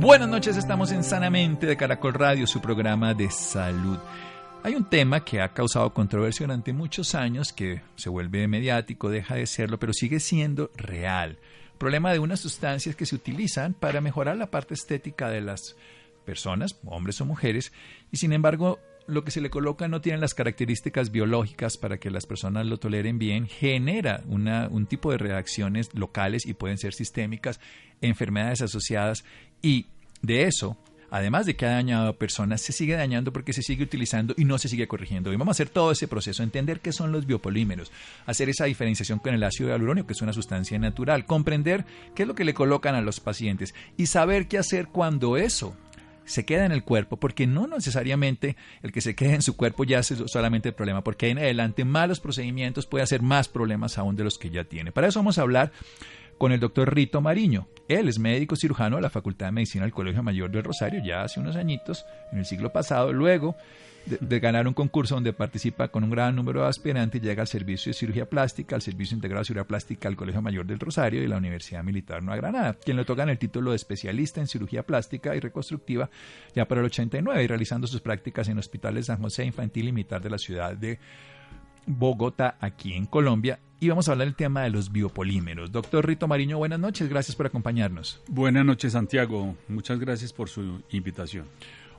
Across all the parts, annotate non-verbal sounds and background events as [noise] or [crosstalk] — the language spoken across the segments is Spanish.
Buenas noches, estamos en Sanamente de Caracol Radio, su programa de salud. Hay un tema que ha causado controversia durante muchos años, que se vuelve mediático, deja de serlo, pero sigue siendo real. Problema de unas sustancias que se utilizan para mejorar la parte estética de las personas, hombres o mujeres, y sin embargo lo que se le coloca no tiene las características biológicas para que las personas lo toleren bien, genera una, un tipo de reacciones locales y pueden ser sistémicas, enfermedades asociadas y de eso además de que ha dañado a personas, se sigue dañando porque se sigue utilizando y no se sigue corrigiendo. Y vamos a hacer todo ese proceso, entender qué son los biopolímeros, hacer esa diferenciación con el ácido hialurónico, que es una sustancia natural, comprender qué es lo que le colocan a los pacientes y saber qué hacer cuando eso se queda en el cuerpo, porque no necesariamente el que se quede en su cuerpo ya es solamente el problema, porque en adelante malos procedimientos puede hacer más problemas aún de los que ya tiene. Para eso vamos a hablar con el doctor Rito Mariño. Él es médico cirujano de la Facultad de Medicina del Colegio Mayor del Rosario ya hace unos añitos, en el siglo pasado. Luego de, ganar un concurso donde participa con un gran número de aspirantes, llega al Servicio de Cirugía Plástica, al Servicio Integrado de Cirugía Plástica al Colegio Mayor del Rosario y la Universidad Militar Nueva Granada, quien le tocan el título de especialista en cirugía plástica y reconstructiva ya para el 89 y realizando sus prácticas en hospitales San José Infantil y Militar de la ciudad de Bogotá, aquí en Colombia. Y vamos a hablar del tema de los biopolímeros. Doctor Rito Mariño, buenas noches, gracias por acompañarnos. Buenas noches, Santiago. Muchas gracias por su invitación.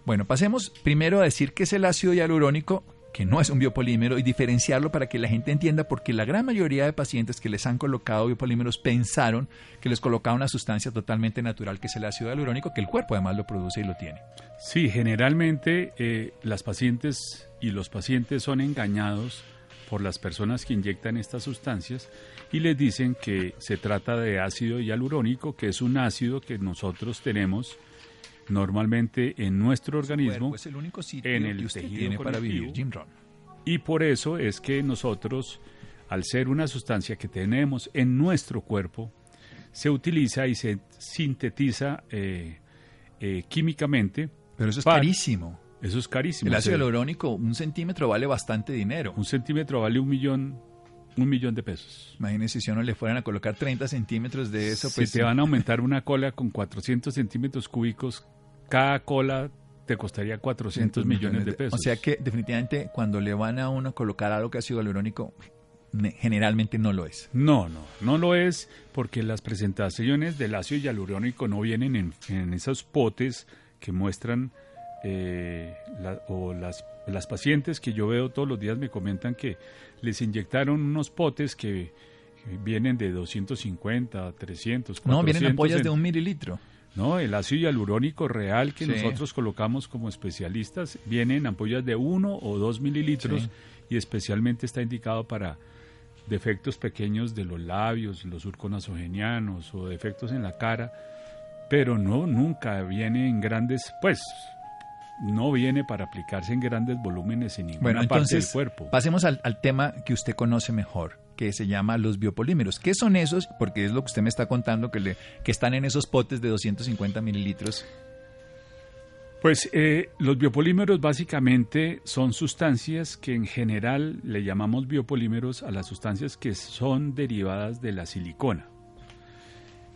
Bueno, pasemos primero a decir qué es el ácido hialurónico, que no es un biopolímero, y diferenciarlo para que la gente entienda, porque la gran mayoría de pacientes que les han colocado biopolímeros pensaron que les colocaba una sustancia totalmente natural, que es el ácido hialurónico, que el cuerpo además lo produce y lo tiene. Sí, generalmente eh, las pacientes y los pacientes son engañados por las personas que inyectan estas sustancias y les dicen que se trata de ácido hialurónico, que es un ácido que nosotros tenemos normalmente en nuestro organismo, es el único sitio en el que usted tejido tiene para vivir, Jim Ron. y por eso es que nosotros, al ser una sustancia que tenemos en nuestro cuerpo, se utiliza y se sintetiza eh, eh, químicamente. Pero eso es para- carísimo. Eso es carísimo. El ácido hialurónico, un centímetro vale bastante dinero. un centímetro vale un millón, un millón de pesos. Imagínese si uno le fueran a colocar 30 centímetros de eso, pues si te van a aumentar una cola con 400 centímetros cúbicos, cada cola te costaría 400 millones de pesos. O sea que definitivamente cuando le van a uno colocar algo que ha sido hialurónico, ne- generalmente no lo es. No, no, no lo es porque las presentaciones del ácido hialurónico no vienen en, en esos potes que muestran eh, la- o las, las pacientes que yo veo todos los días me comentan que les inyectaron unos potes que, que vienen de 250, 300, 400. No, vienen ampollas en- de un mililitro. No, el ácido hialurónico real que Sí. nosotros colocamos como especialistas viene en ampollas de 1 o 2 mililitros Sí. y especialmente está indicado para defectos pequeños de los labios, los surcos nasogenianos o defectos en la cara, pero no, nunca viene en grandes, pues, no viene para aplicarse en grandes volúmenes en ninguna Bueno, parte del cuerpo. pasemos al, al tema que usted conoce mejor. Que se llama los biopolímeros. ¿Qué son esos? Porque es lo que usted me está contando, que, le, que están en esos potes de 250 mililitros. Pues eh, los biopolímeros básicamente son sustancias que en general le llamamos biopolímeros a las sustancias que son derivadas de la silicona.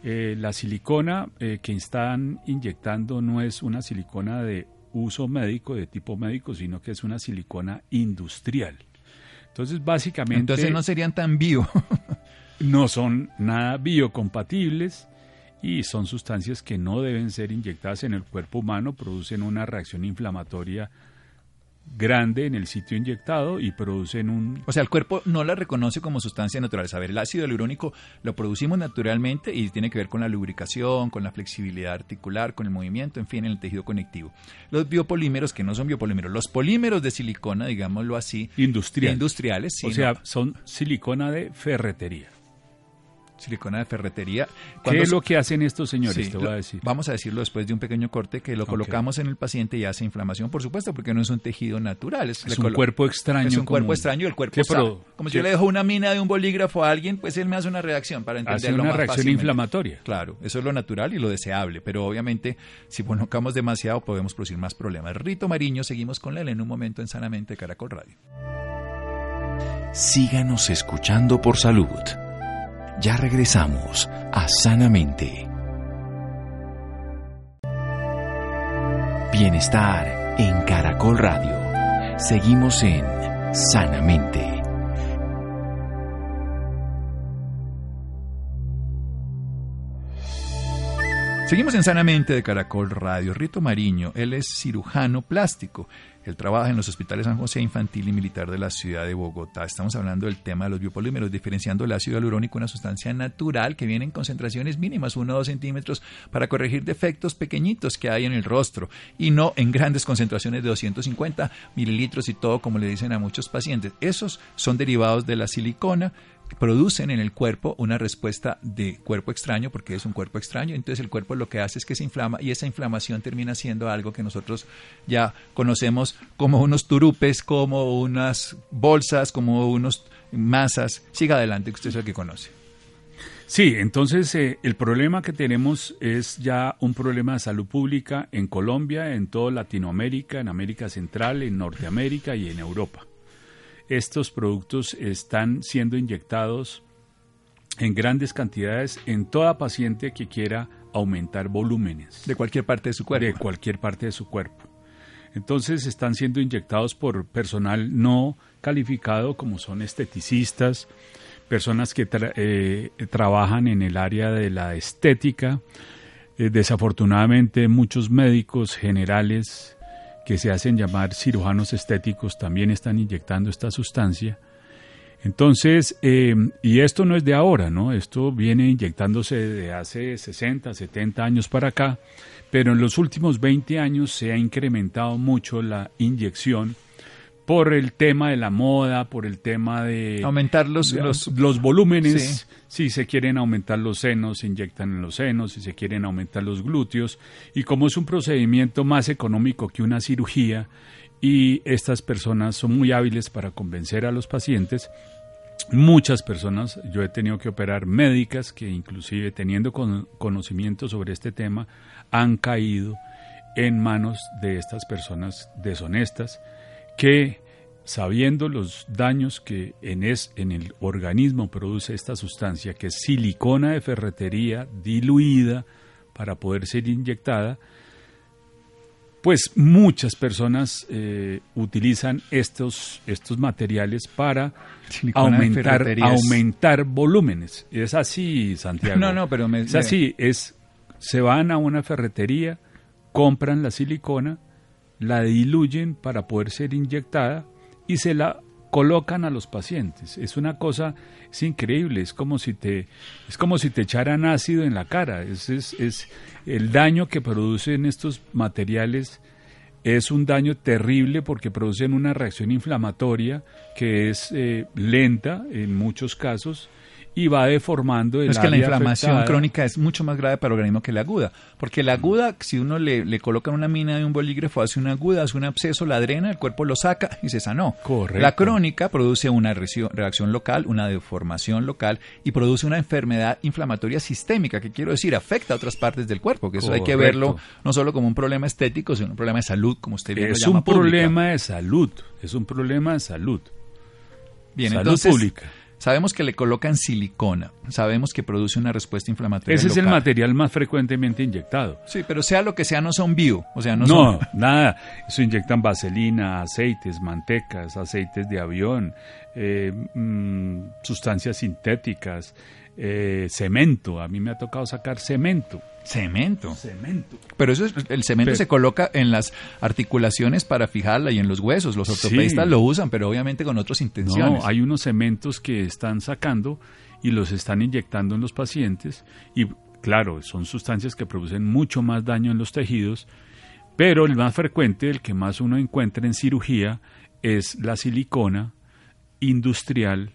Eh, la silicona eh, que están inyectando no es una silicona de uso médico, de tipo médico, sino que es una silicona industrial. Entonces, básicamente... Entonces no serían tan bio. [laughs] no son nada biocompatibles y son sustancias que no deben ser inyectadas en el cuerpo humano, producen una reacción inflamatoria grande en el sitio inyectado y producen un... O sea, el cuerpo no la reconoce como sustancia natural. A ver, el ácido hialurónico lo producimos naturalmente y tiene que ver con la lubricación, con la flexibilidad articular, con el movimiento, en fin, en el tejido conectivo. Los biopolímeros, que no son biopolímeros, los polímeros de silicona, digámoslo así, industriales, sí, o sea, son silicona de ferretería silicona de ferretería. ¿Qué es lo que hacen estos señores? te voy a decir. Vamos a decirlo después de un pequeño corte que lo colocamos en el paciente y hace inflamación, por supuesto, porque no es un tejido natural. Es, un cuerpo extraño. Es un cuerpo extraño. El cuerpo como si yo le dejo una mina de un bolígrafo a alguien, pues él me hace una reacción para entenderlo hace una reacción inflamatoria. Claro, eso es lo natural y lo deseable, pero obviamente si colocamos demasiado podemos producir más problemas. Rito Mariño, seguimos con él en un momento en Sanamente Caracol Radio. Síganos escuchando por salud. Ya regresamos a Sanamente. Bienestar en Caracol Radio. Seguimos en Sanamente. Seguimos en Sanamente de Caracol Radio. Rito Mariño, él es cirujano plástico. Él trabaja en los hospitales San José Infantil y Militar de la ciudad de Bogotá. Estamos hablando del tema de los biopolímeros, diferenciando el ácido hialurónico, una sustancia natural que viene en concentraciones mínimas, 1 o 2 centímetros, para corregir defectos pequeñitos que hay en el rostro y no en grandes concentraciones de 250 mililitros y todo, como le dicen a muchos pacientes. Esos son derivados de la silicona producen en el cuerpo una respuesta de cuerpo extraño, porque es un cuerpo extraño, entonces el cuerpo lo que hace es que se inflama y esa inflamación termina siendo algo que nosotros ya conocemos como unos turupes, como unas bolsas, como unos masas. Siga adelante, que usted es el que conoce. Sí, entonces eh, el problema que tenemos es ya un problema de salud pública en Colombia, en toda Latinoamérica, en América Central, en Norteamérica y en Europa estos productos están siendo inyectados en grandes cantidades en toda paciente que quiera aumentar volúmenes. De cualquier parte de su cuerpo. De cualquier parte de su cuerpo. Entonces están siendo inyectados por personal no calificado como son esteticistas, personas que eh, trabajan en el área de la estética. Eh, desafortunadamente muchos médicos generales que se hacen llamar cirujanos estéticos también están inyectando esta sustancia. Entonces, eh, y esto no es de ahora, ¿no? Esto viene inyectándose de hace 60, 70 años para acá, pero en los últimos 20 años se ha incrementado mucho la inyección por el tema de la moda, por el tema de... Aumentar los, los, volúmenes. Si se quieren aumentar los senos, se inyectan en los senos. Si se quieren aumentar los glúteos. Y como es un procedimiento más económico que una cirugía, y estas personas son muy hábiles para convencer a los pacientes, muchas personas, yo he tenido que operar médicas que inclusive teniendo conocimiento sobre este tema, han caído en manos de estas personas deshonestas que sabiendo los daños que en, es, en el organismo produce esta sustancia, que es silicona de ferretería diluida para poder ser inyectada, pues muchas personas eh, utilizan estos, estos materiales para aumentar, aumentar volúmenes. Es así, Santiago. No, no, pero es así. Es, se van a una ferretería, compran la silicona, la diluyen para poder ser inyectada y se la colocan a los pacientes. Es una cosa, es increíble, es como si te, es como si te echaran ácido en la cara. Es, es, es el daño que producen estos materiales es un daño terrible porque producen una reacción inflamatoria que es eh, lenta en muchos casos y va deformando el es que la inflamación afectada. crónica es mucho más grave para el organismo que la aguda. Porque la aguda, si uno le, le coloca una mina de un bolígrafo, hace una aguda, hace un absceso, la drena, el cuerpo lo saca y se sanó. Correcto. La crónica produce una reacción local, una deformación local y produce una enfermedad inflamatoria sistémica, que quiero decir, afecta a otras partes del cuerpo. Que eso hay que verlo no solo como un problema estético, sino un problema de salud, como usted bien lo Es llama, un pública. problema de salud, es un problema de salud. Bien, salud entonces, pública. Sabemos que le colocan silicona, sabemos que produce una respuesta inflamatoria. Ese es el material más frecuentemente inyectado. Sí, pero sea lo que sea, no son bio. O sea, no, No, son. [laughs] nada. Eso inyectan vaselina, aceites, mantecas, aceites de avión, eh, mm, sustancias sintéticas, eh, cemento. A mí me ha tocado sacar cemento. Cemento. Cemento. Pero eso es- el cemento Pero- se coloca en las articulaciones para fijarla y en los huesos. Los Sí. ortopedistas lo usan, pero obviamente con otras intenciones. No, hay unos cementos que están sacando y los están inyectando en los pacientes y claro, son sustancias que producen mucho más daño en los tejidos, pero el más frecuente, el que más uno encuentra en cirugía, es la silicona industrial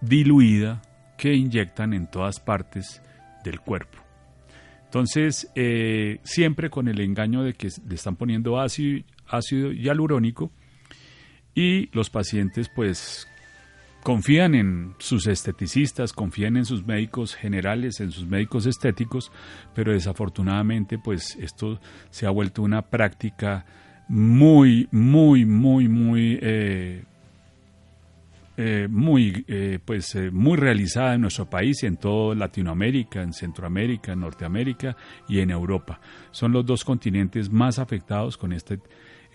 diluida que inyectan en todas partes del cuerpo. Entonces, eh, siempre con el engaño de que le están poniendo ácido, ácido hialurónico y los pacientes pues confían en sus esteticistas, confían en sus médicos generales, en sus médicos estéticos, pero desafortunadamente pues esto se ha vuelto una práctica muy, muy, muy, muy eh, eh, muy eh, pues eh, muy realizada en nuestro país y en toda Latinoamérica, en Centroamérica, en Norteamérica y en Europa. Son los dos continentes más afectados con este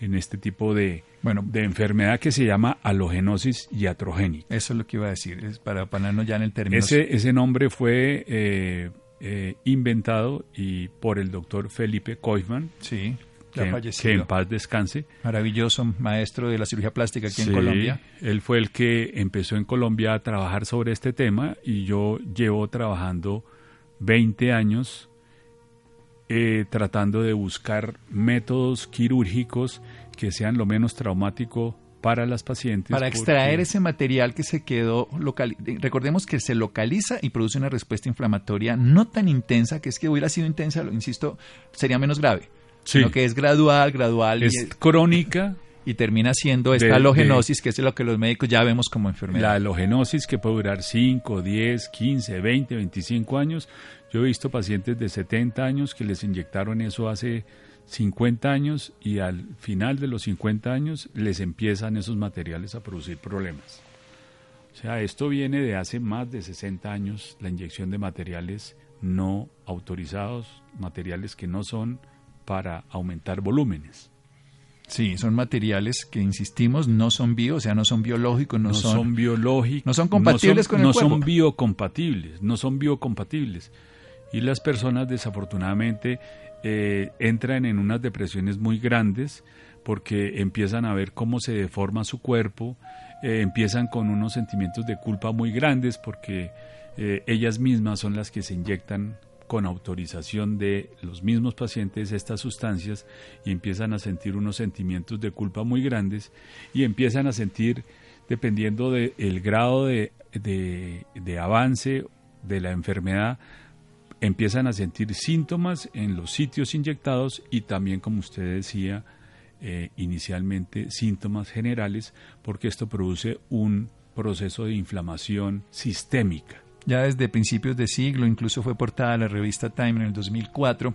en este tipo de, Bueno. de enfermedad que se llama halogenosis iatrogénica. Eso es lo que iba a decir, es para ponernos ya en el término. Ese, ese nombre fue eh, eh, inventado y por el doctor Felipe Koifman, Sí, que, en paz descanse. Maravilloso maestro de la cirugía plástica aquí en Colombia. Él fue el que empezó en Colombia a trabajar sobre este tema y yo llevo trabajando 20 años eh, tratando de buscar métodos quirúrgicos que sean lo menos traumático para las pacientes. Para porque- extraer ese material que se quedó local, recordemos que se localiza y produce una respuesta inflamatoria no tan intensa, que es que hubiera sido intensa, lo insisto, sería menos grave. Sí. Sino que es gradual, gradual y- es crónica [laughs] y, termina siendo esta de- halogenosis, que es lo que los médicos ya vemos como enfermedad. La halogenosis que puede durar 5, 10, 15, 20, 25 años. Yo he visto pacientes de 70 años que les inyectaron eso hace 50 años y al final de los 50 años les empiezan esos materiales a producir problemas. O sea, esto viene de hace más de 60 años, la inyección de materiales no autorizados, materiales que no son para aumentar volúmenes. Sí, son materiales que insistimos no son bio, o sea, no son biológicos, no, no son, biológicos, no son compatibles con el no cuerpo. son biocompatibles, no son biocompatibles. Y las personas desafortunadamente eh, entran en unas depresiones muy grandes porque empiezan a ver cómo se deforma su cuerpo, eh, empiezan con unos sentimientos de culpa muy grandes porque eh, ellas mismas son las que se inyectan con autorización de los mismos pacientes estas sustancias y empiezan a sentir unos sentimientos de culpa muy grandes y empiezan a sentir, dependiendo del grado de, de- de avance de la enfermedad, empiezan a sentir síntomas en los sitios inyectados y también, como usted decía eh, inicialmente, síntomas generales, porque esto produce un proceso de inflamación sistémica. Ya desde principios de siglo, incluso fue portada a la revista Time en el 2004.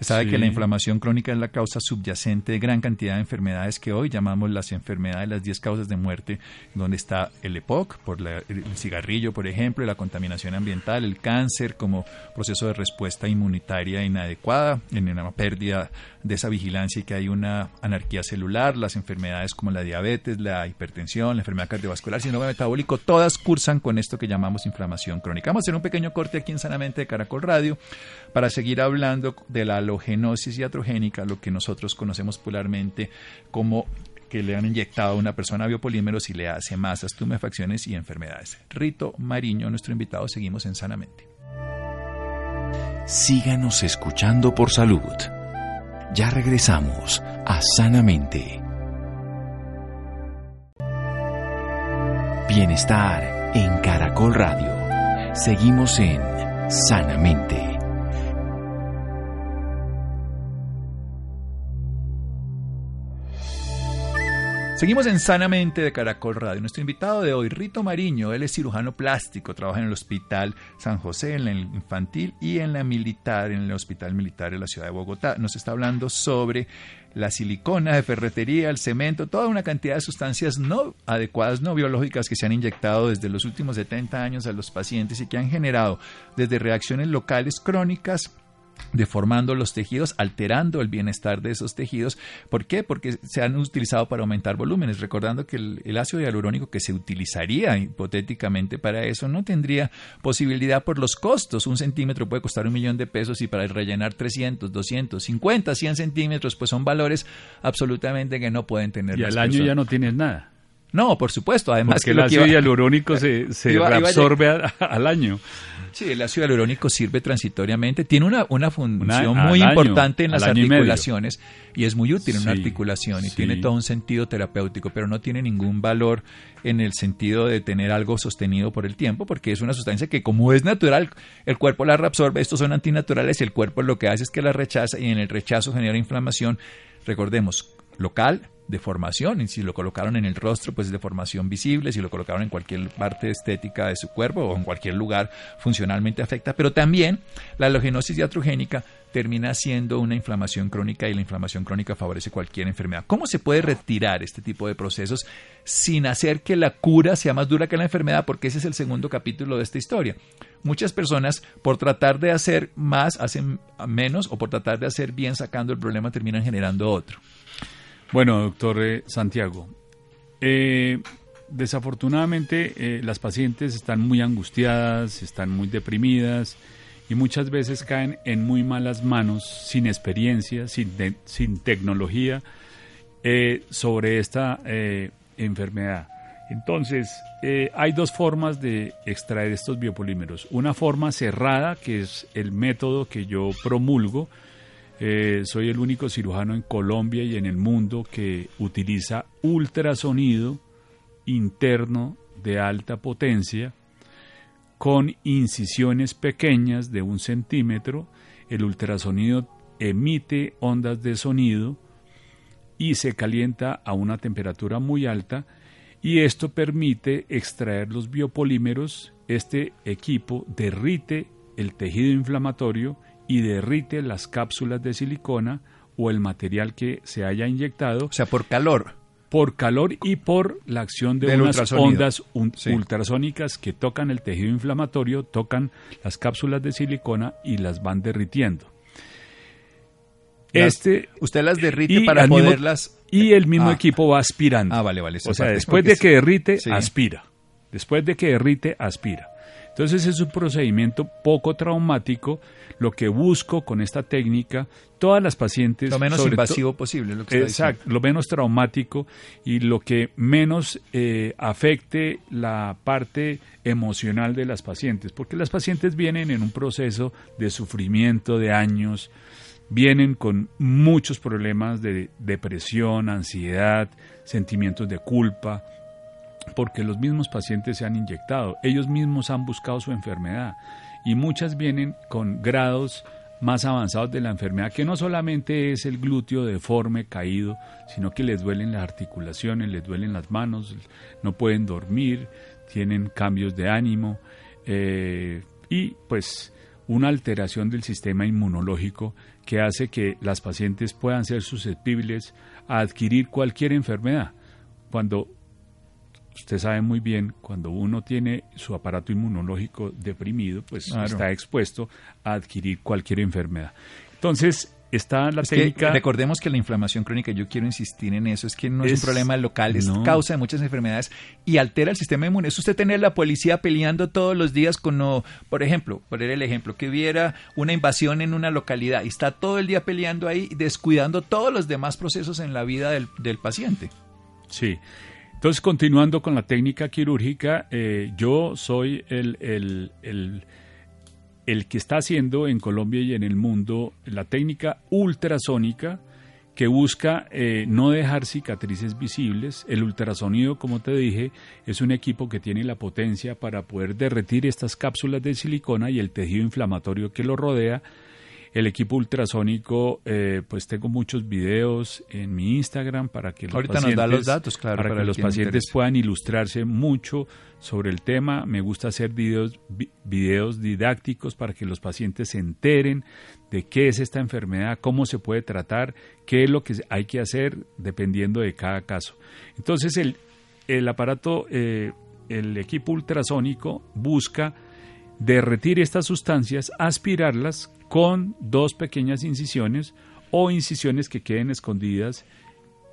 Se sabe Sí. que la inflamación crónica es la causa subyacente de gran cantidad de enfermedades que hoy llamamos las enfermedades, las 10 causas de muerte, donde está el EPOC, por la- el cigarrillo, por ejemplo, la contaminación ambiental, el cáncer como proceso de respuesta inmunitaria inadecuada, en una pérdida de esa vigilancia y que hay una anarquía celular, las enfermedades como la diabetes, la hipertensión, la enfermedad cardiovascular, síndrome metabólico, todas cursan con esto que llamamos inflamación crónica. Vamos a hacer un pequeño corte aquí en Sanamente de Caracol Radio para seguir hablando de la halogenosis iatrogénica, lo que nosotros conocemos popularmente como que le han inyectado a una persona biopolímeros y le hace masas, tumefacciones y enfermedades. Rito Mariño, nuestro invitado, seguimos en Sanamente. Síganos escuchando por salud. Ya regresamos a Sanamente. Bienestar en Caracol Radio. Seguimos en Sanamente. Seguimos en Sanamente de Caracol Radio. Nuestro invitado de hoy, Rito Mariño, él es cirujano plástico, trabaja en el Hospital San José, en el infantil y en la militar, en el Hospital Militar de la Ciudad de Bogotá. Nos está hablando sobre la silicona de ferretería, el cemento, toda una cantidad de sustancias no adecuadas, no biológicas que se han inyectado desde los últimos 70 años a los pacientes y que han generado desde reacciones locales crónicas deformando los tejidos, alterando el bienestar de esos tejidos. ¿Por qué? Porque se han utilizado para aumentar volúmenes, recordando que el, ácido hialurónico que se utilizaría hipotéticamente para eso no tendría posibilidad por los costos. Un centímetro puede costar un millón de pesos y para rellenar 300, 200, 50, 100 centímetros, pues son valores absolutamente que no pueden tener. Y al año ya no tienes nada. No, por supuesto. Además Porque el ácido hialurónico se, se reabsorbe al año. Sí, el ácido hialurónico sirve transitoriamente, tiene una, una función muy importante en las articulaciones y, es muy útil en una articulación y tiene todo un sentido terapéutico, pero no tiene ningún valor en el sentido de tener algo sostenido por el tiempo, porque es una sustancia que como es natural, el cuerpo la reabsorbe, estos son antinaturales y el cuerpo lo que hace es que la rechaza y en el rechazo genera inflamación. Recordemos, local, deformación. Y si lo colocaron en el rostro, pues es deformación visible. Si lo colocaron en cualquier parte estética de su cuerpo o en cualquier lugar, funcionalmente afecta. Pero también la halogenosis diatrogénica termina siendo una inflamación crónica y la inflamación crónica favorece cualquier enfermedad. ¿Cómo se puede retirar este tipo de procesos sin hacer que la cura sea más dura que la enfermedad? Porque ese es el segundo capítulo de esta historia. Muchas personas, por tratar de hacer más, hacen menos, o por tratar de hacer bien sacando el problema, terminan generando otro. Bueno, doctor eh, Santiago, eh, desafortunadamente eh, las pacientes están muy angustiadas, están muy deprimidas y muchas veces caen en muy malas manos, sin experiencia, sin, sin tecnología sobre esta enfermedad. Entonces, hay dos formas de extraer estos biopolímeros. Una forma cerrada, que es el método que yo promulgo, eh, soy el único cirujano en Colombia y en el mundo que utiliza ultrasonido interno de alta potencia con incisiones pequeñas de un centímetro. El ultrasonido emite ondas de sonido y se calienta a una temperatura muy alta y esto permite extraer los biopolímeros. Este equipo derrite el tejido inflamatorio y derrite las cápsulas de silicona o el material que se haya inyectado. O sea, por calor. Por calor y por la acción de unas ondas ultrasónicas que tocan el tejido inflamatorio, tocan las cápsulas de silicona y las van derritiendo. este, usted las derrite para poderlas. y el mismo ah. equipo va aspirando. Ah, vale, vale. O sea, después de que derrite, aspira. Después de que derrite, aspira. Entonces es un procedimiento poco traumático. Lo que busco con esta técnica, todas las pacientes... Lo menos invasivo posible, lo que Exacto, lo menos traumático y lo que menos eh, afecte la parte emocional de las pacientes, porque las pacientes vienen en un proceso de sufrimiento de años, vienen con muchos problemas de depresión, ansiedad, sentimientos de culpa, porque los mismos pacientes se han inyectado, ellos mismos han buscado su enfermedad y muchas vienen con grados más avanzados de la enfermedad, que no solamente es el glúteo deforme, caído, sino que les duelen las articulaciones, les duelen las manos, no pueden dormir, tienen cambios de ánimo eh, y pues una alteración del sistema inmunológico que hace que las pacientes puedan ser susceptibles a adquirir cualquier enfermedad. Cuando usted sabe muy bien, cuando uno tiene su aparato inmunológico deprimido, pues está expuesto a adquirir cualquier enfermedad. Entonces, está la técnica. recordemos que la inflamación crónica, yo quiero insistir en eso, es que no es, un problema local, es causa de muchas enfermedades y altera el sistema inmune. Es usted tener la policía peleando todos los días con, por ejemplo, poner el ejemplo, que hubiera una invasión en una localidad y está todo el día peleando ahí, descuidando todos los demás procesos en la vida del, del paciente. Sí. Entonces, continuando con la técnica quirúrgica, eh, yo soy el, el, el, el, que está haciendo en Colombia y en el mundo la técnica ultrasónica que busca eh, no dejar cicatrices visibles. El ultrasonido, como te dije, es un equipo que tiene la potencia para poder derretir estas cápsulas de silicona y el tejido inflamatorio que lo rodea el equipo ultrasónico, eh, pues tengo muchos videos en mi Instagram para que los Ahorita pacientes, nos da los datos, claro, para, para que los pacientes puedan ilustrarse mucho sobre el tema. Me gusta hacer videos, vi- videos didácticos para que los pacientes se enteren de qué es esta enfermedad, cómo se puede tratar, qué es lo que hay que hacer dependiendo de cada caso. Entonces el, el aparato, eh, el equipo ultrasónico busca derretir estas sustancias, aspirarlas con dos pequeñas incisiones o incisiones que queden escondidas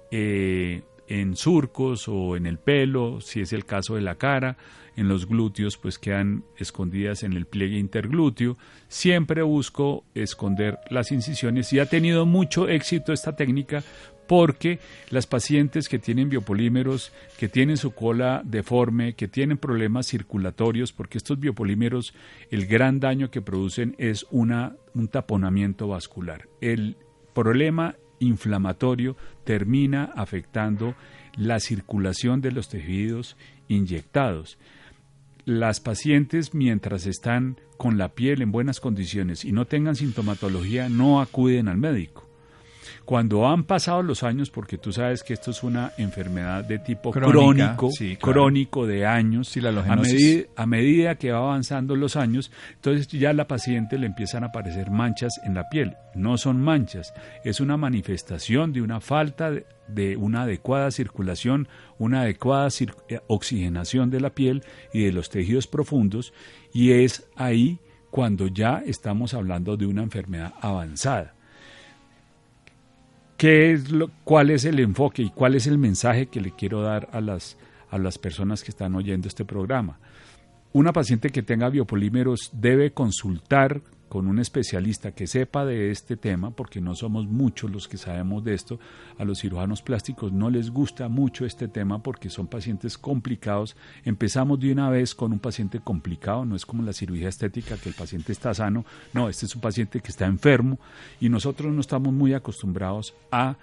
eh, en surcos o en el pelo, si es el caso de la cara, en los glúteos pues quedan escondidas en el pliegue interglúteo. Siempre busco esconder las incisiones y ha tenido mucho éxito esta técnica porque las pacientes que tienen biopolímeros, que tienen su cola deforme, que tienen problemas circulatorios, porque estos biopolímeros, el gran daño que producen es una, un taponamiento vascular. El problema inflamatorio termina afectando la circulación de los tejidos inyectados. Las pacientes mientras están con la piel en buenas condiciones y no tengan sintomatología no acuden al médico. Cuando han pasado los años, porque tú sabes que esto es una enfermedad de tipo Crónica, crónico, sí, claro. crónico de años, Sí, la a, medida, a medida que va avanzando los años, entonces ya a la paciente le empiezan a aparecer manchas en la piel. No son manchas, es una manifestación de una falta de, de una adecuada circulación, una adecuada cir- eh, oxigenación de la piel y de los tejidos profundos, y es ahí cuando ya estamos hablando de una enfermedad avanzada. ¿Qué es lo, ¿Cuál es el enfoque y cuál es el mensaje que le quiero dar a las, a las personas que están oyendo este programa? Una paciente que tenga biopolímeros debe consultar con un especialista que sepa de este tema, porque no somos muchos los que sabemos de esto. A los cirujanos plásticos no les gusta mucho este tema porque son pacientes complicados. Empezamos de una vez con un paciente complicado, no es como la cirugía estética que el paciente está sano, no, este es un paciente que está enfermo y nosotros no estamos muy acostumbrados a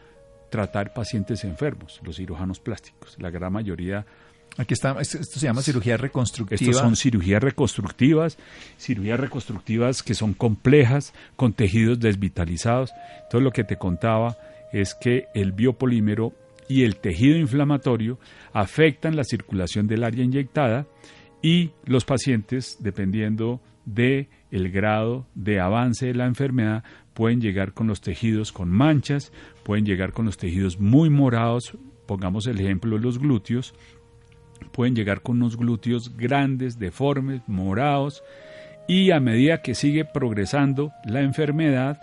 tratar pacientes enfermos, los cirujanos plásticos. La gran mayoría Aquí está, esto se llama cirugía reconstructiva. estos son cirugías reconstructivas, cirugías reconstructivas que son complejas, con tejidos desvitalizados. Todo lo que te contaba es que el biopolímero y el tejido inflamatorio afectan la circulación del área inyectada y los pacientes, dependiendo de el grado de avance de la enfermedad, pueden llegar con los tejidos con manchas, pueden llegar con los tejidos muy morados, pongamos el ejemplo de los glúteos, pueden llegar con unos glúteos grandes, deformes, morados, y a medida que sigue progresando la enfermedad,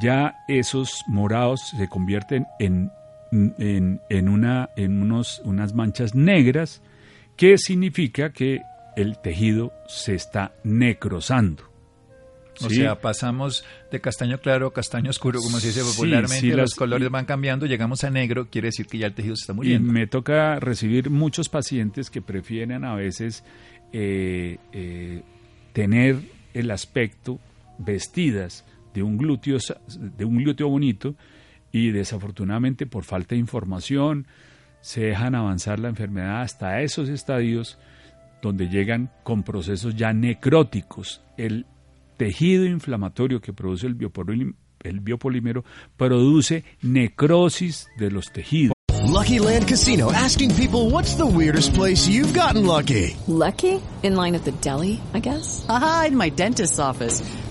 ya esos morados se convierten en, en, una, en unos, unas manchas negras, que significa que el tejido se está necrosando. O ¿sí? sea, pasamos de castaño claro a castaño oscuro, como se dice popularmente, sí, los las- colores y- van cambiando, llegamos a negro, quiere decir que ya el tejido se está Y muriendo. me toca recibir muchos pacientes que prefieren a veces eh, eh, tener el aspecto vestidas de un glúteo de un glúteo bonito y desafortunadamente por falta de información se dejan avanzar la enfermedad hasta esos estadios donde llegan con procesos ya necróticos. El tejido inflamatorio que produce el, biopolí- el biopolímero produce necrosis de los tejidos. Lucky Land Casino asking people what's the weirdest place you've gotten lucky? Lucky? In line at the deli, I guess? Aha, in my dentist's office.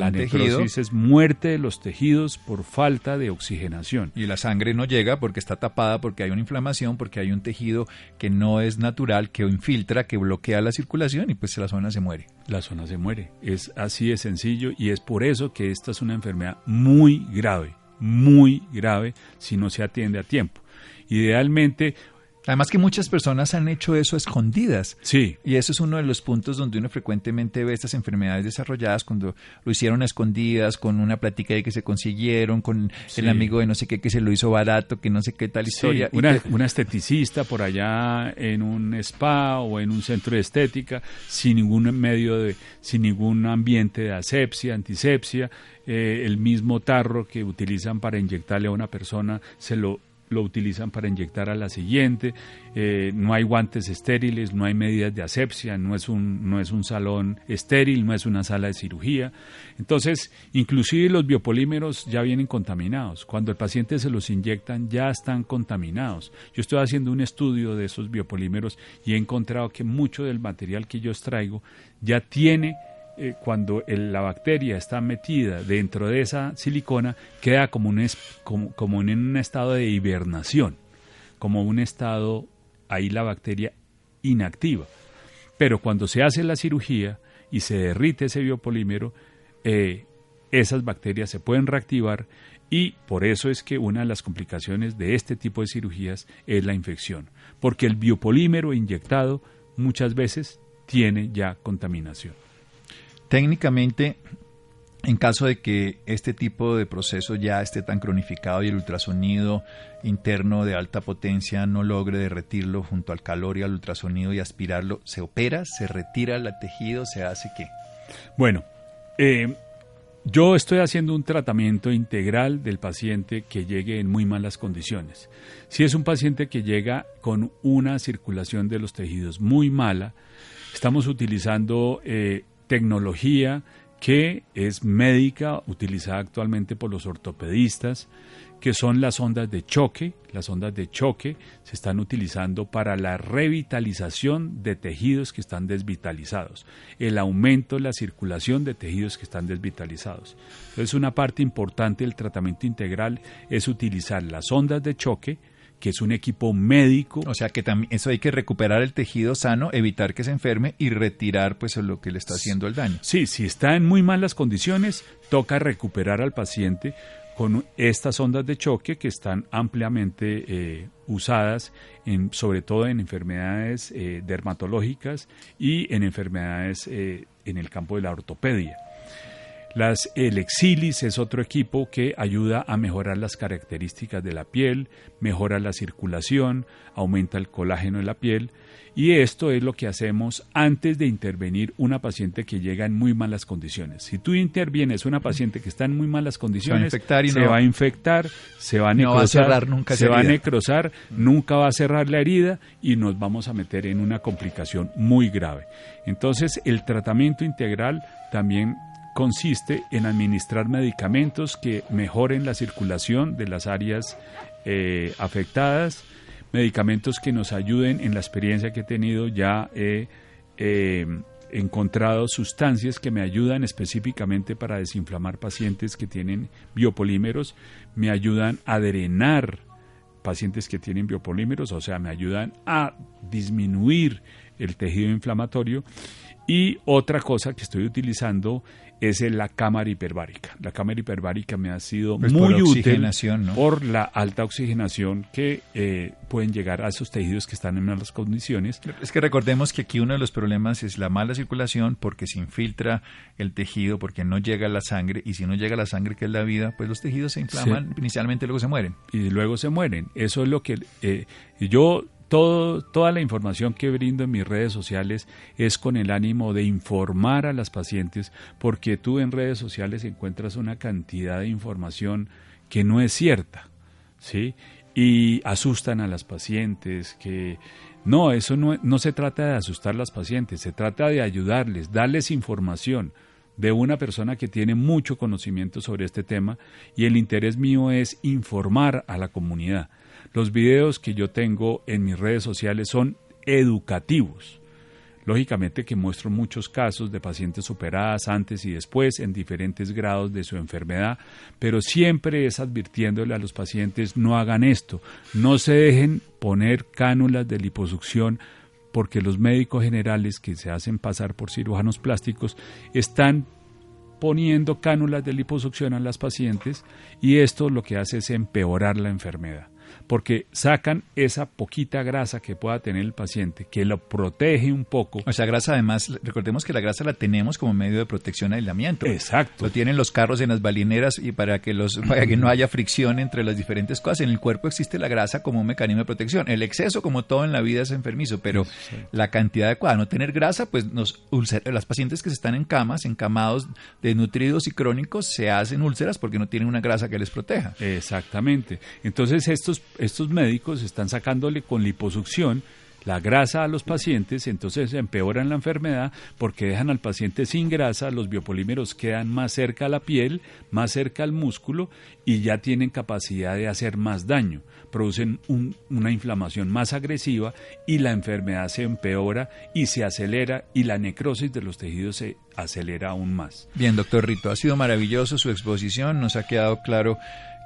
la tejido necrosis es muerte de los tejidos por falta de oxigenación. y la sangre no llega porque está tapada, porque hay una inflamación, porque hay un tejido que no es natural, que infiltra, que bloquea la circulación y pues la zona se muere. La zona se muere. Es así de sencillo y es por eso que esta es una enfermedad muy grave, muy grave si no se atiende a tiempo. Idealmente, Además que muchas personas han hecho eso escondidas. Sí. Y eso es uno de los puntos donde uno frecuentemente ve estas enfermedades desarrolladas cuando lo hicieron escondidas, con una plática de que se consiguieron, con el amigo de no sé qué que se lo hizo barato, que no sé qué tal historia. una, una, esteticista por allá en un spa o en un centro de estética, sin ningún medio de, sin ningún ambiente de asepsia, antisepsia, eh, el mismo tarro que utilizan para inyectarle a una persona se lo lo utilizan para inyectar a la siguiente, eh, no hay guantes estériles, no hay medidas de asepsia, no es, un, no es un salón estéril, no es una sala de cirugía. Entonces, inclusive los biopolímeros ya vienen contaminados. Cuando el paciente se los inyectan ya están contaminados. Yo estoy haciendo un estudio de esos biopolímeros y he encontrado que mucho del material que yo extraigo ya tiene eh, cuando la bacteria está metida dentro de esa silicona, queda como, en un estado de hibernación, como un estado, ahí la bacteria inactiva. Pero cuando se hace la cirugía y se derrite ese biopolímero, eh, esas bacterias se pueden reactivar y por eso es que una de las complicaciones de este tipo de cirugías es la infección, porque el biopolímero inyectado muchas veces tiene ya contaminación. Técnicamente, en caso de que este tipo de proceso ya esté tan cronificado y el ultrasonido interno de alta potencia no logre derretirlo junto al calor y al ultrasonido y aspirarlo, ¿se opera? ¿Se retira el tejido? ¿Se hace qué? Bueno, eh, yo estoy haciendo un tratamiento integral del paciente que llegue en muy malas condiciones. Si es un paciente que llega con una circulación de los tejidos muy mala, estamos utilizando eh, tecnología que es médica, utilizada actualmente por los ortopedistas, que son las ondas de choque. Las ondas de choque se están utilizando para la revitalización de tejidos que están desvitalizados, el aumento de la circulación de tejidos que están desvitalizados. Entonces, una parte importante del tratamiento integral es utilizar las ondas de choque, que es un equipo médico. O sea que también eso hay que recuperar el tejido sano, evitar que se enferme y retirar pues lo que le está haciendo el daño. Sí, si está en muy malas condiciones, toca recuperar al paciente con estas ondas de choque que están ampliamente eh, usadas en, sobre todo en enfermedades eh, dermatológicas y en enfermedades eh, en el campo de la ortopedia. Las, el Exilis es otro equipo que ayuda a mejorar las características de la piel, mejora la circulación, aumenta el colágeno en la piel y esto es lo que hacemos antes de intervenir una paciente que llega en muy malas condiciones. Si tú intervienes una paciente que está en muy malas condiciones, se va a infectar, se va a necrosar, nunca se va a necrosar, nunca va a cerrar la herida y nos vamos a meter en una complicación muy grave. Entonces, el tratamiento integral también consiste en administrar medicamentos que mejoren la circulación de las áreas eh, afectadas, medicamentos que nos ayuden en la experiencia que he tenido ya he eh, encontrado sustancias que me ayudan específicamente para desinflamar pacientes que tienen biopolímeros, me ayudan a drenar pacientes que tienen biopolímeros, o sea, me ayudan a disminuir el tejido inflamatorio. Y otra cosa que estoy utilizando es la cámara hiperbárica. La cámara hiperbárica me ha sido pues muy útil por la alta oxigenación que eh, pueden llegar a esos tejidos que están en malas condiciones. Es que recordemos que aquí uno de los problemas es la mala circulación porque se infiltra el tejido, porque no llega la sangre y si no llega la sangre que es la vida, pues los tejidos se inflaman, inicialmente luego se mueren. Y luego se mueren. Eso es lo que eh, yo toda la información que brindo en mis redes sociales es con el ánimo de informar a las pacientes, porque tú en redes sociales encuentras una cantidad de información que no es cierta, ¿sí? Y asustan a las pacientes, que no, eso no, no se trata de asustar a las pacientes, se trata de ayudarles, darles información de una persona que tiene mucho conocimiento sobre este tema y el interés mío es informar a la comunidad. Los videos que yo tengo en mis redes sociales son educativos. Lógicamente que muestro muchos casos de pacientes superadas antes y después en diferentes grados de su enfermedad, pero siempre es advirtiéndole a los pacientes no hagan esto, no se dejen poner cánulas de liposucción porque los médicos generales que se hacen pasar por cirujanos plásticos están poniendo cánulas de liposucción a las pacientes y esto lo que hace es empeorar la enfermedad. Porque sacan esa poquita grasa que pueda tener el paciente, que lo protege un poco. O sea, grasa además, recordemos que la grasa la tenemos como medio de protección aislamiento. Exacto. Lo tienen los carros en las balineras y para que, los, [laughs] para que no haya fricción entre las diferentes cosas. En el cuerpo existe la grasa como un mecanismo de protección. El exceso, como todo en la vida, es enfermizo, pero la cantidad adecuada, no tener grasa, pues nos las pacientes que se están en camas, encamados, desnutridos y crónicos, se hacen úlceras porque no tienen una grasa que les proteja. Exactamente. Entonces estos, estos médicos están sacándole con liposucción la grasa a los pacientes, entonces empeoran la enfermedad porque dejan al paciente sin grasa, los biopolímeros quedan más cerca a la piel, más cerca al músculo y ya tienen capacidad de hacer más daño, producen una inflamación más agresiva y la enfermedad se empeora y se acelera y la necrosis de los tejidos se acelera aún más. Bien, doctor Rito, ha sido maravilloso su exposición, nos ha quedado claro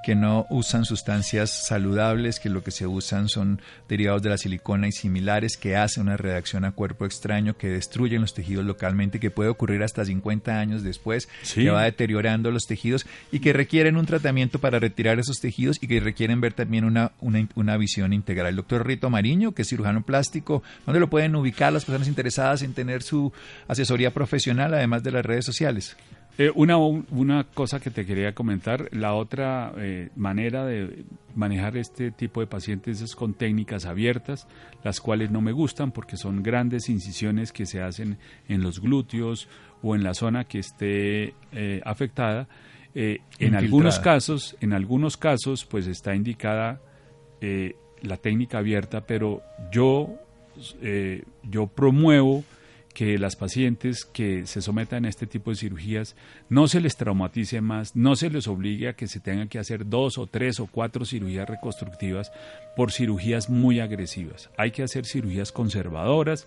que no usan sustancias saludables, que lo que se usan son derivados de la silicona y similares, que hacen una reacción a cuerpo extraño, que destruyen los tejidos localmente, que puede ocurrir hasta 50 años después, que va deteriorando los tejidos y que requieren un tratamiento para retirar esos tejidos y que requieren ver también una, una, una visión integral. El doctor Rito Mariño, que es cirujano plástico, ¿dónde lo pueden ubicar las personas interesadas en tener su asesoría profesional, además de las redes sociales? Eh, una, una cosa que te quería comentar, la otra eh, manera de manejar este tipo de pacientes es con técnicas abiertas, las cuales no me gustan porque son grandes incisiones que se hacen en los glúteos o en la zona que esté eh, afectada. en algunos casos, en algunos casos, pues está indicada la técnica abierta, pero yo, yo promuevo que las pacientes que se sometan a este tipo de cirugías no se les traumatice más, no se les obligue a que se tengan que hacer dos o tres o cuatro cirugías reconstructivas por cirugías muy agresivas. Hay que hacer cirugías conservadoras.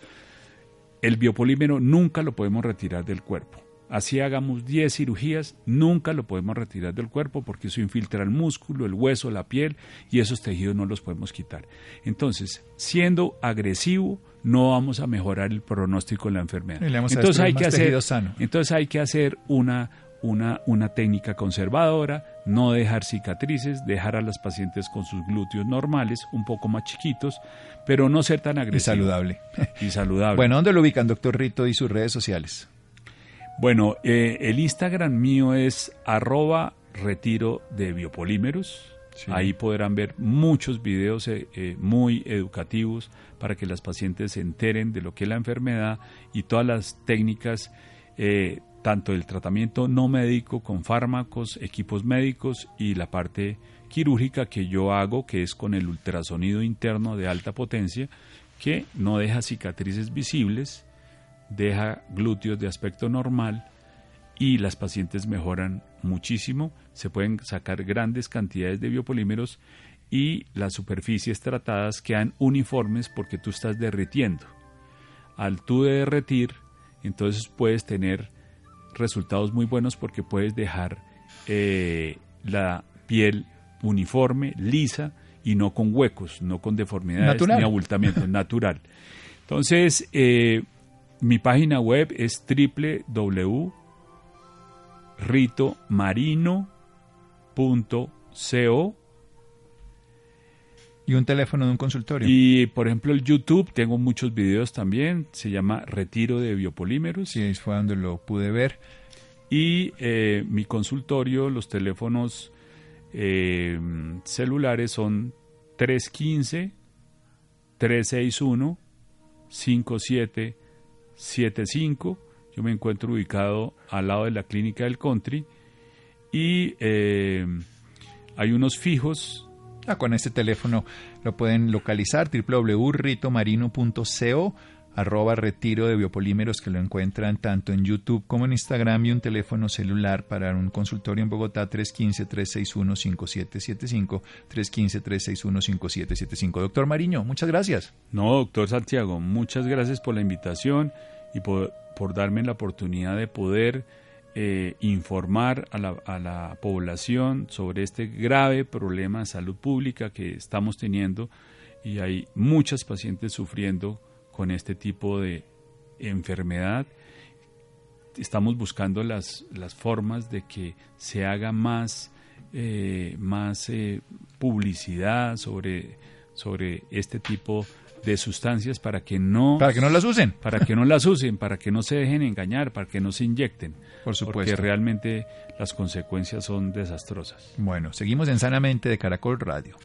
El biopolímero nunca lo podemos retirar del cuerpo. Así hagamos 10 cirugías, nunca lo podemos retirar del cuerpo porque eso infiltra el músculo, el hueso, la piel y esos tejidos no los podemos quitar. Entonces, siendo agresivo, no vamos a mejorar el pronóstico de la enfermedad. Entonces hay, que hacer, entonces hay que hacer una, una, una técnica conservadora, no dejar cicatrices, dejar a las pacientes con sus glúteos normales, un poco más chiquitos, pero no ser tan agresivo. Y saludable. Y saludable. Bueno, ¿dónde lo ubican, doctor Rito, y sus redes sociales? Bueno, eh, el Instagram mío es arroba retiro de biopolímeros. Ahí podrán ver muchos videos eh, eh, muy educativos para que las pacientes se enteren de lo que es la enfermedad y todas las técnicas, eh, tanto el tratamiento no médico con fármacos, equipos médicos y la parte quirúrgica que yo hago, que es con el ultrasonido interno de alta potencia, que no deja cicatrices visibles, deja glúteos de aspecto normal y las pacientes mejoran muchísimo, se pueden sacar grandes cantidades de biopolímeros y las superficies tratadas quedan uniformes porque tú estás derritiendo. Al tú de derretir, entonces puedes tener resultados muy buenos porque puedes dejar eh, la piel uniforme, lisa y no con huecos, no con deformidades ni abultamiento, natural. Entonces, eh, mi página web es www ritomarino.co. Y un teléfono de un consultorio. Y por ejemplo el YouTube, tengo muchos videos también, se llama Retiro de Biopolímeros. Sí, fue donde lo pude ver. Y eh, mi consultorio, los teléfonos eh, celulares son 315 361 5775 yo me encuentro ubicado al lado de la clínica del country y eh, hay unos fijos. Ah, con este teléfono lo pueden localizar www.ritomarino.co arroba retiro de biopolímeros que lo encuentran tanto en YouTube como en Instagram y un teléfono celular para un consultorio en Bogotá 315-361-5775, 315-361-5775. Doctor Mariño, muchas gracias. No, doctor Santiago, muchas gracias por la invitación y por, por darme la oportunidad de poder eh, informar a la, a la, población sobre este grave problema de salud pública que estamos teniendo y hay muchas pacientes sufriendo con este tipo de enfermedad. Estamos buscando las, las formas de que se haga más, eh, más eh, publicidad sobre, sobre este tipo de sustancias para que no para que no las usen. [laughs] para que no las usen para que no se dejen engañar para que no se inyecten. Por supuesto. Porque realmente las consecuencias son desastrosas. Bueno seguimos en sanamente de Caracol Radio.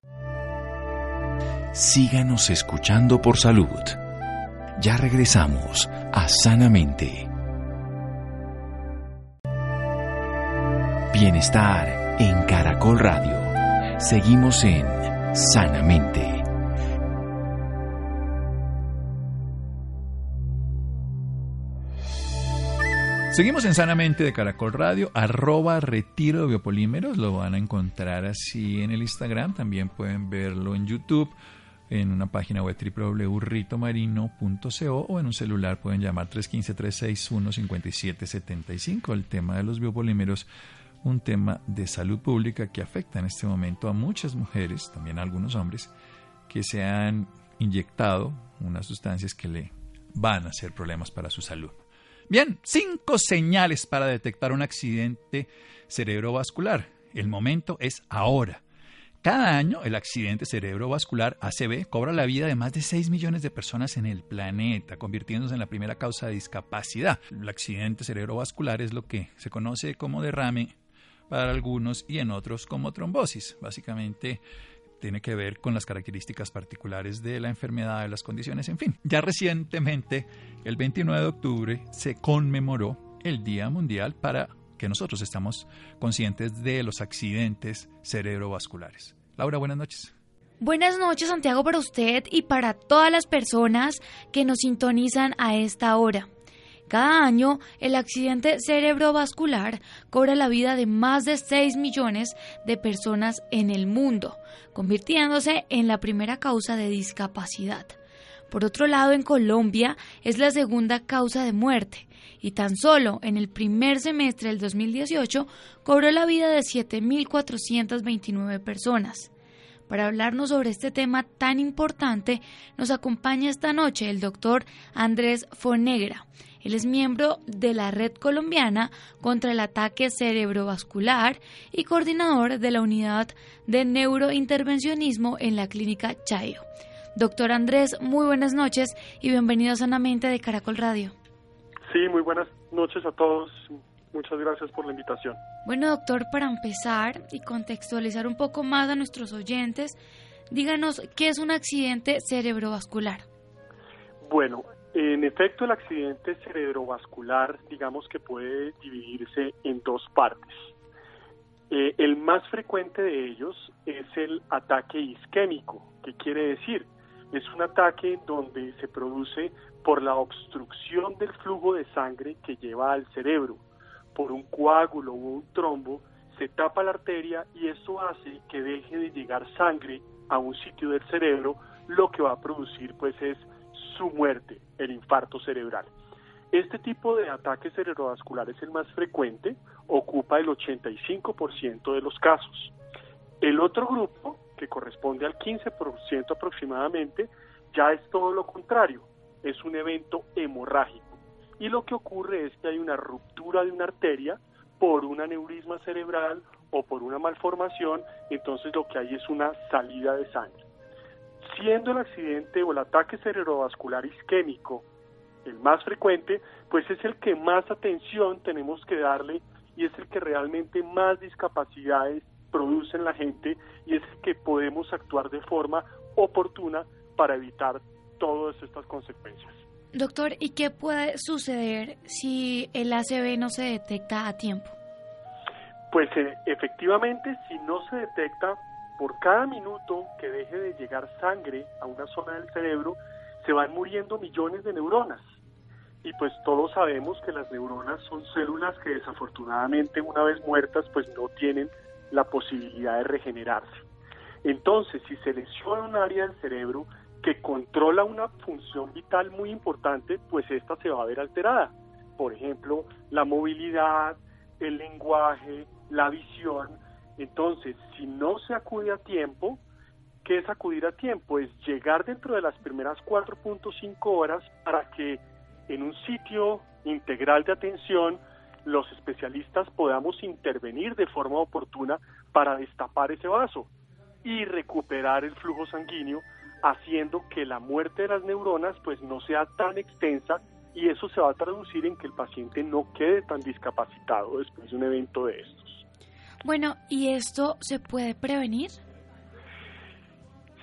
Síganos escuchando por salud ya regresamos a sanamente. Bienestar en Caracol Radio. Seguimos en sanamente. Seguimos en Sanamente de Caracol Radio, arroba retiro de biopolímeros, lo van a encontrar así en el Instagram, también pueden verlo en YouTube, en una página web www.ritomarino.co o en un celular pueden llamar 315-361-5775. El tema de los biopolímeros, un tema de salud pública que afecta en este momento a muchas mujeres, también a algunos hombres, que se han inyectado unas sustancias que le van a hacer problemas para su salud. Bien, cinco señales para detectar un accidente cerebrovascular. El momento es ahora. Cada año el accidente cerebrovascular ACV cobra la vida de más de 6 millones de personas en el planeta, convirtiéndose en la primera causa de discapacidad. El accidente cerebrovascular es lo que se conoce como derrame para algunos y en otros como trombosis. Básicamente tiene que ver con las características particulares de la enfermedad, de las condiciones, en fin. Ya recientemente, el 29 de octubre, se conmemoró el Día Mundial para nosotros estamos conscientes de los accidentes cerebrovasculares. Laura, buenas noches. Buenas noches, Santiago, para usted y para todas las personas que nos sintonizan a esta hora. Cada año, el accidente cerebrovascular cobra la vida de más de 6 millones de personas en el mundo, convirtiéndose en la primera causa de discapacidad. Por otro lado, en Colombia es la segunda causa de muerte y tan solo en el primer semestre del 2018 cobró la vida de 7.429 personas. Para hablarnos sobre este tema tan importante, nos acompaña esta noche el doctor Andrés Fonegra. Él es miembro de la Red Colombiana contra el Ataque Cerebrovascular y coordinador de la Unidad de Neurointervencionismo en la Clínica Chayo. Doctor Andrés, muy buenas noches y bienvenido a Sanamente de Caracol Radio. Sí, muy buenas noches a todos. Muchas gracias por la invitación. Bueno, doctor, para empezar y contextualizar un poco más a nuestros oyentes, díganos qué es un accidente cerebrovascular. Bueno, en efecto, el accidente cerebrovascular, digamos que puede dividirse en dos partes. Eh, el más frecuente de ellos es el ataque isquémico. ¿Qué quiere decir? Es un ataque donde se produce por la obstrucción del flujo de sangre que lleva al cerebro, por un coágulo o un trombo, se tapa la arteria y eso hace que deje de llegar sangre a un sitio del cerebro, lo que va a producir pues es su muerte, el infarto cerebral. Este tipo de ataque cerebrovascular es el más frecuente, ocupa el 85% de los casos. El otro grupo, que corresponde al 15% aproximadamente, ya es todo lo contrario, es un evento hemorrágico. Y lo que ocurre es que hay una ruptura de una arteria por un aneurisma cerebral o por una malformación, entonces lo que hay es una salida de sangre siendo el accidente o el ataque cerebrovascular isquémico el más frecuente, pues es el que más atención tenemos que darle y es el que realmente más discapacidades produce en la gente y es que podemos actuar de forma oportuna para evitar todas estas consecuencias. Doctor, ¿y qué puede suceder si el ACV no se detecta a tiempo? Pues eh, efectivamente, si no se detecta, por cada minuto que deje de llegar sangre a una zona del cerebro, se van muriendo millones de neuronas. Y pues todos sabemos que las neuronas son células que desafortunadamente una vez muertas pues no tienen la posibilidad de regenerarse. Entonces, si se lesiona un área del cerebro que controla una función vital muy importante, pues esta se va a ver alterada. Por ejemplo, la movilidad, el lenguaje, la visión, entonces, si no se acude a tiempo, ¿qué es acudir a tiempo? Es llegar dentro de las primeras 4.5 horas para que en un sitio integral de atención los especialistas podamos intervenir de forma oportuna para destapar ese vaso. y recuperar el flujo sanguíneo, haciendo que la muerte de las neuronas pues no sea tan extensa y eso se va a traducir en que el paciente no quede tan discapacitado después de un evento de estos. Bueno, ¿y esto se puede prevenir?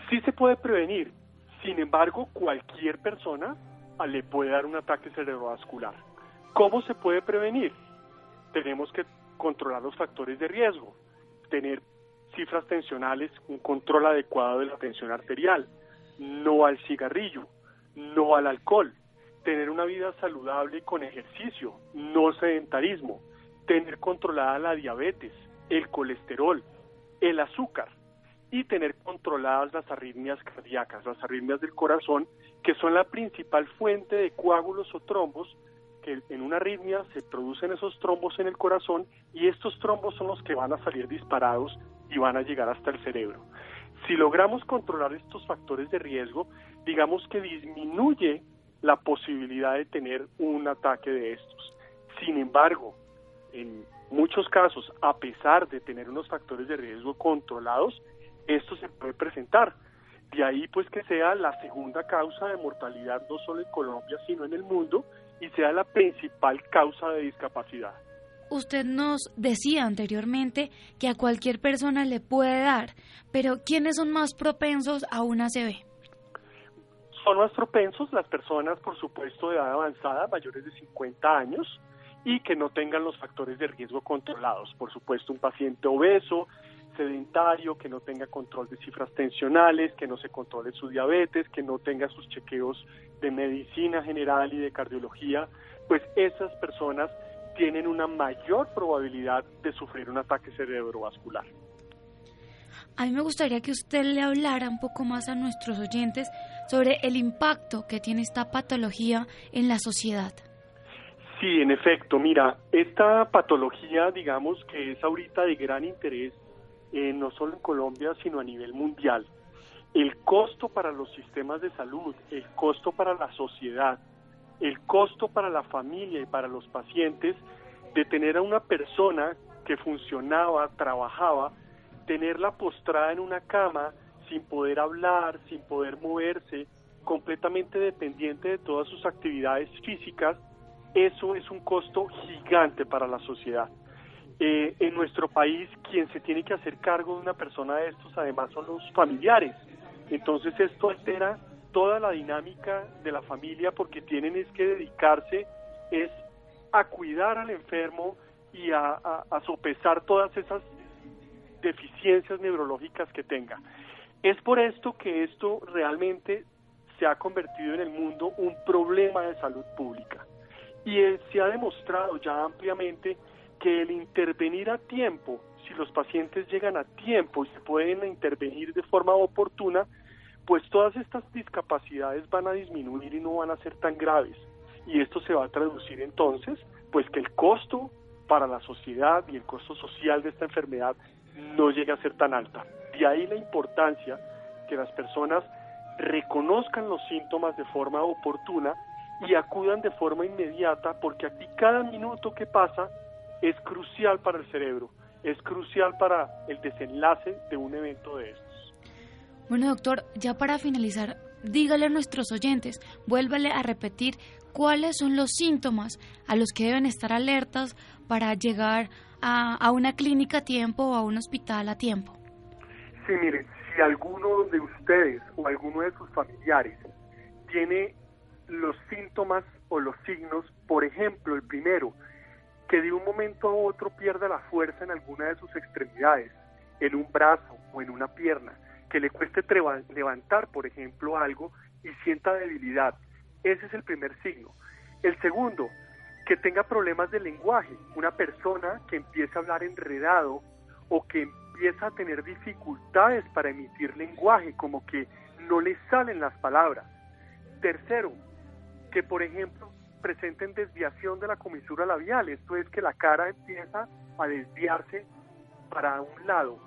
Sí se puede prevenir. Sin embargo, cualquier persona le puede dar un ataque cerebrovascular. ¿Cómo se puede prevenir? Tenemos que controlar los factores de riesgo, tener cifras tensionales, un control adecuado de la tensión arterial, no al cigarrillo, no al alcohol, tener una vida saludable con ejercicio, no sedentarismo, tener controlada la diabetes, el colesterol, el azúcar y tener controladas las arritmias cardíacas, las arritmias del corazón, que son la principal fuente de coágulos o trombos que en una arritmia se producen esos trombos en el corazón y estos trombos son los que van a salir disparados y van a llegar hasta el cerebro. Si logramos controlar estos factores de riesgo, digamos que disminuye la posibilidad de tener un ataque de estos. Sin embargo, en muchos casos, a pesar de tener unos factores de riesgo controlados, esto se puede presentar. De ahí pues que sea la segunda causa de mortalidad no solo en Colombia, sino en el mundo y sea la principal causa de discapacidad. Usted nos decía anteriormente que a cualquier persona le puede dar, pero ¿quiénes son más propensos a una ACV? Son más propensos las personas, por supuesto, de edad avanzada, mayores de 50 años, y que no tengan los factores de riesgo controlados. Por supuesto, un paciente obeso, sedentario, que no tenga control de cifras tensionales, que no se controle su diabetes, que no tenga sus chequeos de medicina general y de cardiología, pues esas personas tienen una mayor probabilidad de sufrir un ataque cerebrovascular. A mí me gustaría que usted le hablara un poco más a nuestros oyentes sobre el impacto que tiene esta patología en la sociedad. Sí, en efecto, mira, esta patología, digamos que es ahorita de gran interés eh, no solo en Colombia, sino a nivel mundial. El costo para los sistemas de salud, el costo para la sociedad, el costo para la familia y para los pacientes de tener a una persona que funcionaba, trabajaba, tenerla postrada en una cama sin poder hablar, sin poder moverse, completamente dependiente de todas sus actividades físicas, eso es un costo gigante para la sociedad. Eh, en nuestro país quien se tiene que hacer cargo de una persona de estos además son los familiares. Entonces esto altera toda la dinámica de la familia porque tienen es que dedicarse es a cuidar al enfermo y a, a sopesar todas esas deficiencias neurológicas que tenga. Es por esto que esto realmente se ha convertido en el mundo un problema de salud pública y se ha demostrado ya ampliamente que el intervenir a tiempo, si los pacientes llegan a tiempo y se pueden intervenir de forma oportuna, pues todas estas discapacidades van a disminuir y no van a ser tan graves. Y esto se va a traducir entonces, pues que el costo para la sociedad y el costo social de esta enfermedad no llegue a ser tan alta. De ahí la importancia que las personas reconozcan los síntomas de forma oportuna y acudan de forma inmediata, porque aquí cada minuto que pasa es crucial para el cerebro, es crucial para el desenlace de un evento de estos. Bueno, doctor, ya para finalizar, dígale a nuestros oyentes, vuélvale a repetir cuáles son los síntomas a los que deben estar alertas para llegar a, a una clínica a tiempo o a un hospital a tiempo. Sí, miren, si alguno de ustedes o alguno de sus familiares tiene los síntomas o los signos, por ejemplo, el primero, que de un momento a otro pierda la fuerza en alguna de sus extremidades, en un brazo o en una pierna, que le cueste levantar, por ejemplo, algo y sienta debilidad. Ese es el primer signo. El segundo, que tenga problemas de lenguaje, una persona que empiece a hablar enredado o que empieza a tener dificultades para emitir lenguaje, como que no le salen las palabras. Tercero, que por ejemplo presenten desviación de la comisura labial, esto es que la cara empieza a desviarse para un lado.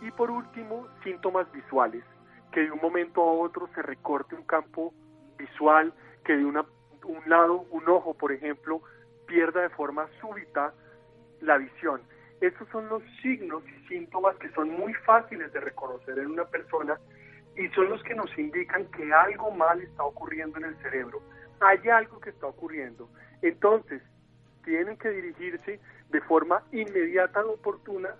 Y por último, síntomas visuales, que de un momento a otro se recorte un campo visual, que de una, un lado, un ojo, por ejemplo, pierda de forma súbita la visión. Esos son los signos y síntomas que son muy fáciles de reconocer en una persona y son los que nos indican que algo mal está ocurriendo en el cerebro. Hay algo que está ocurriendo. Entonces, tienen que dirigirse de forma inmediata y oportuna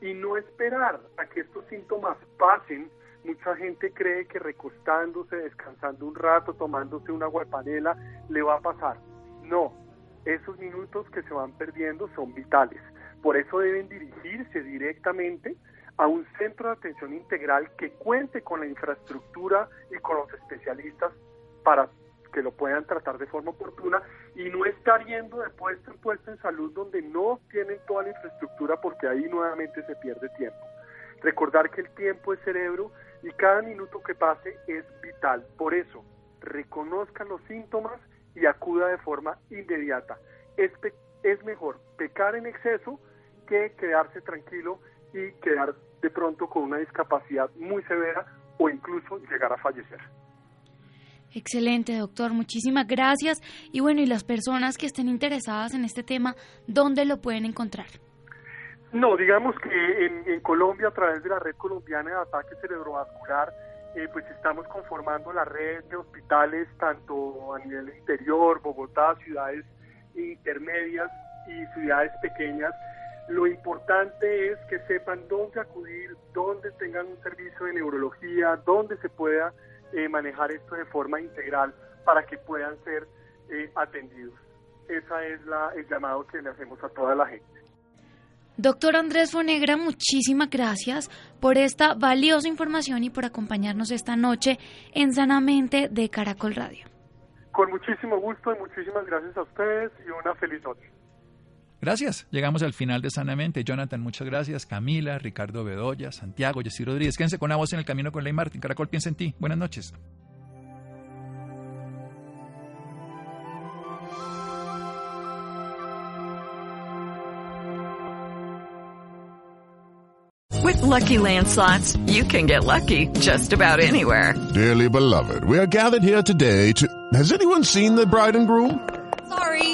y no esperar a que estos síntomas pasen. Mucha gente cree que recostándose, descansando un rato, tomándose una guapanela, le va a pasar. No, esos minutos que se van perdiendo son vitales. Por eso deben dirigirse directamente a un centro de atención integral que cuente con la infraestructura y con los especialistas para que lo puedan tratar de forma oportuna y no estar yendo de puesto en puesto en salud donde no tienen toda la infraestructura porque ahí nuevamente se pierde tiempo. Recordar que el tiempo es cerebro y cada minuto que pase es vital. Por eso, reconozcan los síntomas y acuda de forma inmediata. Es, es mejor pecar en exceso que quedarse tranquilo y quedar de pronto con una discapacidad muy severa o incluso llegar a fallecer. Excelente, doctor. Muchísimas gracias. Y bueno, y las personas que estén interesadas en este tema, ¿dónde lo pueden encontrar? No, digamos que en, Colombia, a través de la Red Colombiana de Ataque Cerebrovascular, eh, pues estamos conformando la red de hospitales tanto a nivel interior, Bogotá, ciudades intermedias y ciudades pequeñas lo importante es que sepan dónde acudir, dónde tengan un servicio de neurología, dónde se pueda eh, manejar esto de forma integral para que puedan ser eh, atendidos. Ese es la, el llamado que le hacemos a toda la gente. Doctor Andrés Fonegra, muchísimas gracias por esta valiosa información y por acompañarnos esta noche en Sanamente de Caracol Radio. Con muchísimo gusto y muchísimas gracias a ustedes y una feliz noche. Gracias. Llegamos al final de Sanamente. Jonathan, muchas gracias. Camila, Ricardo Bedoya, Santiago, Jessy Rodríguez. Quédense con una voz en el camino con Ley Martín. Caracol piensa en ti. Buenas noches. With lucky landslots, you can get lucky just about anywhere. Dearly beloved, we are gathered here today to. Has anyone seen the bride and groom? Sorry,